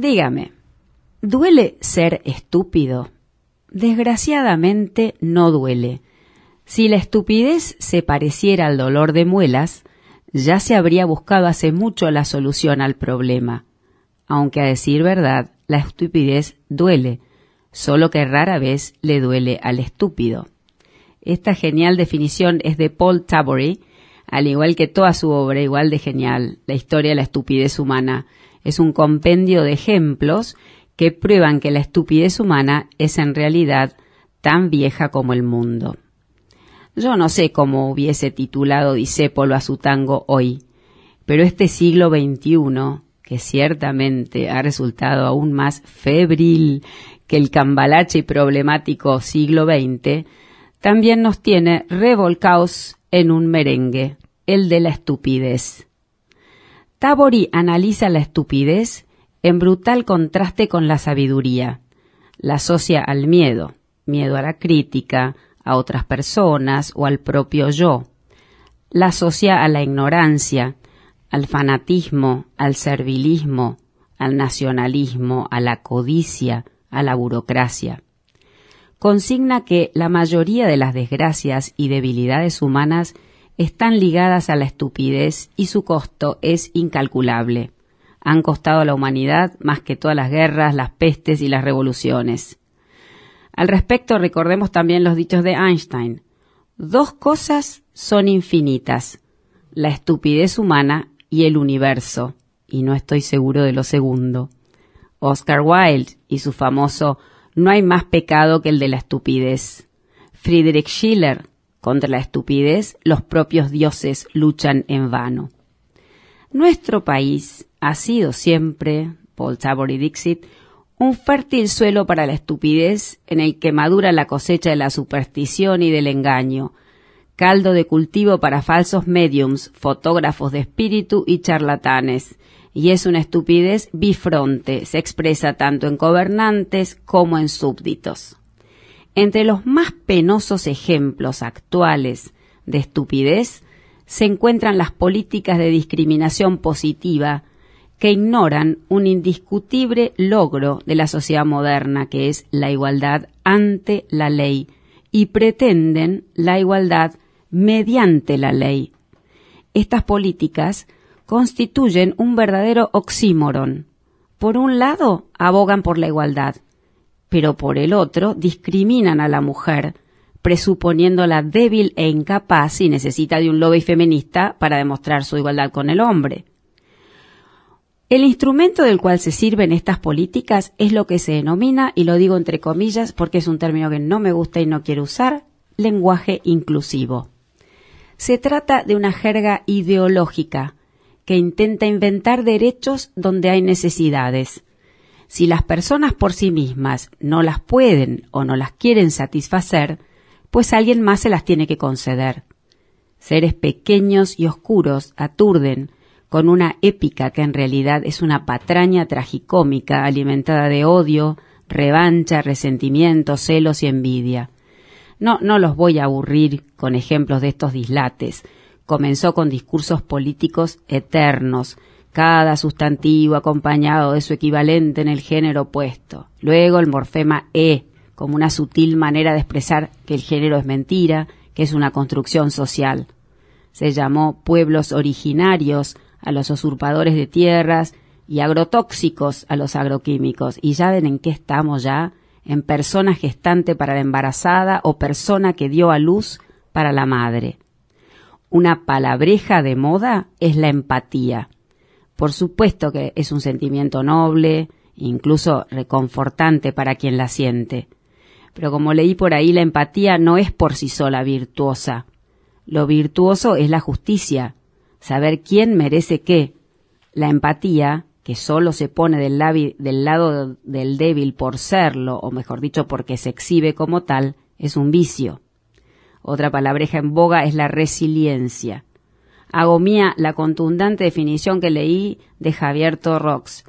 Dígame, ¿duele ser estúpido? Desgraciadamente no duele. Si la estupidez se pareciera al dolor de muelas, ya se habría buscado hace mucho la solución al problema. Aunque a decir verdad, la estupidez duele, solo que rara vez le duele al estúpido. Esta genial definición es de Paul Tabory, al igual que toda su obra, igual de genial, La historia de la estupidez humana. Es un compendio de ejemplos que prueban que la estupidez humana es en realidad tan vieja como el mundo. Yo no sé cómo hubiese titulado Disépolo a su tango hoy, pero este siglo XXI, que ciertamente ha resultado aún más febril que el cambalache y problemático siglo XX, también nos tiene revolcaos en un merengue, el de la estupidez. Tabori analiza la estupidez en brutal contraste con la sabiduría. La asocia al miedo, miedo a la crítica, a otras personas o al propio yo. La asocia a la ignorancia, al fanatismo, al servilismo, al nacionalismo, a la codicia, a la burocracia. Consigna que la mayoría de las desgracias y debilidades humanas están ligadas a la estupidez y su costo es incalculable. Han costado a la humanidad más que todas las guerras, las pestes y las revoluciones. Al respecto, recordemos también los dichos de Einstein. Dos cosas son infinitas, la estupidez humana y el universo, y no estoy seguro de lo segundo. Oscar Wilde y su famoso No hay más pecado que el de la estupidez. Friedrich Schiller, contra la estupidez los propios dioses luchan en vano. Nuestro país ha sido siempre, Paul Tabor y Dixit, un fértil suelo para la estupidez en el que madura la cosecha de la superstición y del engaño, caldo de cultivo para falsos mediums, fotógrafos de espíritu y charlatanes, y es una estupidez bifronte, se expresa tanto en gobernantes como en súbditos. Entre los más penosos ejemplos actuales de estupidez se encuentran las políticas de discriminación positiva que ignoran un indiscutible logro de la sociedad moderna, que es la igualdad ante la ley, y pretenden la igualdad mediante la ley. Estas políticas constituyen un verdadero oxímoron. Por un lado, abogan por la igualdad, pero por el otro discriminan a la mujer, presuponiéndola débil e incapaz y necesita de un lobby feminista para demostrar su igualdad con el hombre. El instrumento del cual se sirven estas políticas es lo que se denomina, y lo digo entre comillas porque es un término que no me gusta y no quiero usar, lenguaje inclusivo. Se trata de una jerga ideológica que intenta inventar derechos donde hay necesidades. Si las personas por sí mismas no las pueden o no las quieren satisfacer, pues alguien más se las tiene que conceder. Seres pequeños y oscuros aturden, con una épica que en realidad es una patraña tragicómica alimentada de odio, revancha, resentimiento, celos y envidia. No, no los voy a aburrir con ejemplos de estos dislates. Comenzó con discursos políticos eternos, cada sustantivo acompañado de su equivalente en el género opuesto. Luego el morfema e, como una sutil manera de expresar que el género es mentira, que es una construcción social. Se llamó pueblos originarios a los usurpadores de tierras y agrotóxicos a los agroquímicos. Y ya ven en qué estamos ya, en persona gestante para la embarazada o persona que dio a luz para la madre. Una palabreja de moda es la empatía. Por supuesto que es un sentimiento noble, incluso reconfortante para quien la siente. Pero como leí por ahí, la empatía no es por sí sola virtuosa. Lo virtuoso es la justicia, saber quién merece qué. La empatía, que solo se pone del, del lado del débil por serlo, o mejor dicho, porque se exhibe como tal, es un vicio. Otra palabreja en boga es la resiliencia. Hago mía la contundente definición que leí de Javier Torrox.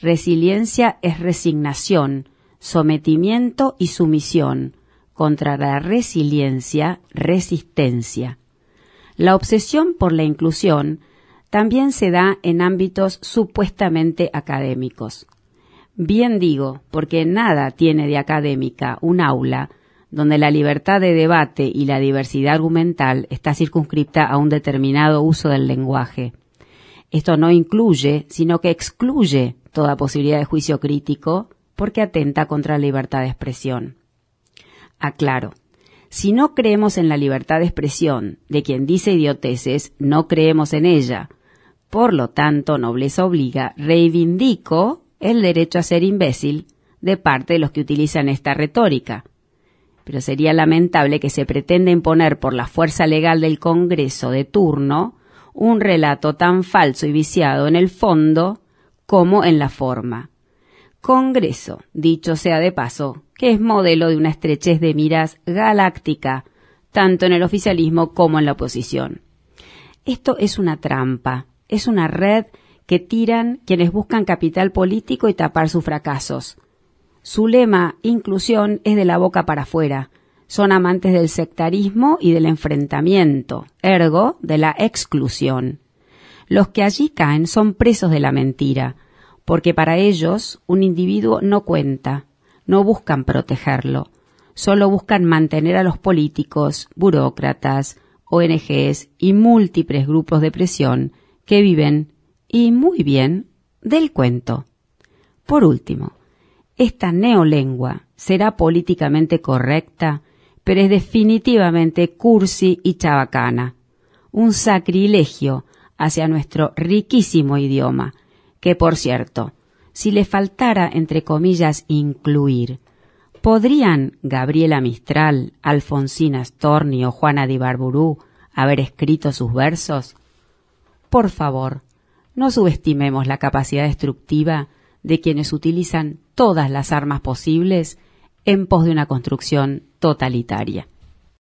Resiliencia es resignación, sometimiento y sumisión. Contra la resiliencia, resistencia. La obsesión por la inclusión también se da en ámbitos supuestamente académicos. Bien digo, porque nada tiene de académica un aula donde la libertad de debate y la diversidad argumental está circunscripta a un determinado uso del lenguaje. Esto no incluye, sino que excluye toda posibilidad de juicio crítico porque atenta contra la libertad de expresión. Aclaro, si no creemos en la libertad de expresión de quien dice idioteces, no creemos en ella. Por lo tanto, nobleza obliga, reivindico el derecho a ser imbécil de parte de los que utilizan esta retórica. Pero sería lamentable que se pretenda imponer por la fuerza legal del Congreso de turno un relato tan falso y viciado en el fondo como en la forma. Congreso, dicho sea de paso, que es modelo de una estrechez de miras galáctica, tanto en el oficialismo como en la oposición. Esto es una trampa, es una red que tiran quienes buscan capital político y tapar sus fracasos. Su lema, inclusión, es de la boca para afuera. Son amantes del sectarismo y del enfrentamiento, ergo de la exclusión. Los que allí caen son presos de la mentira, porque para ellos un individuo no cuenta, no buscan protegerlo, solo buscan mantener a los políticos, burócratas, ONGs y múltiples grupos de presión que viven, y muy bien, del cuento. Por último, esta neolengua será políticamente correcta, pero es definitivamente cursi y chabacana, un sacrilegio hacia nuestro riquísimo idioma, que por cierto, si le faltara, entre comillas, incluir, ¿podrían Gabriela Mistral, Alfonsina Storni o Juana de Barburú haber escrito sus versos? Por favor, no subestimemos la capacidad destructiva de quienes utilizan todas las armas posibles en pos de una construcción totalitaria.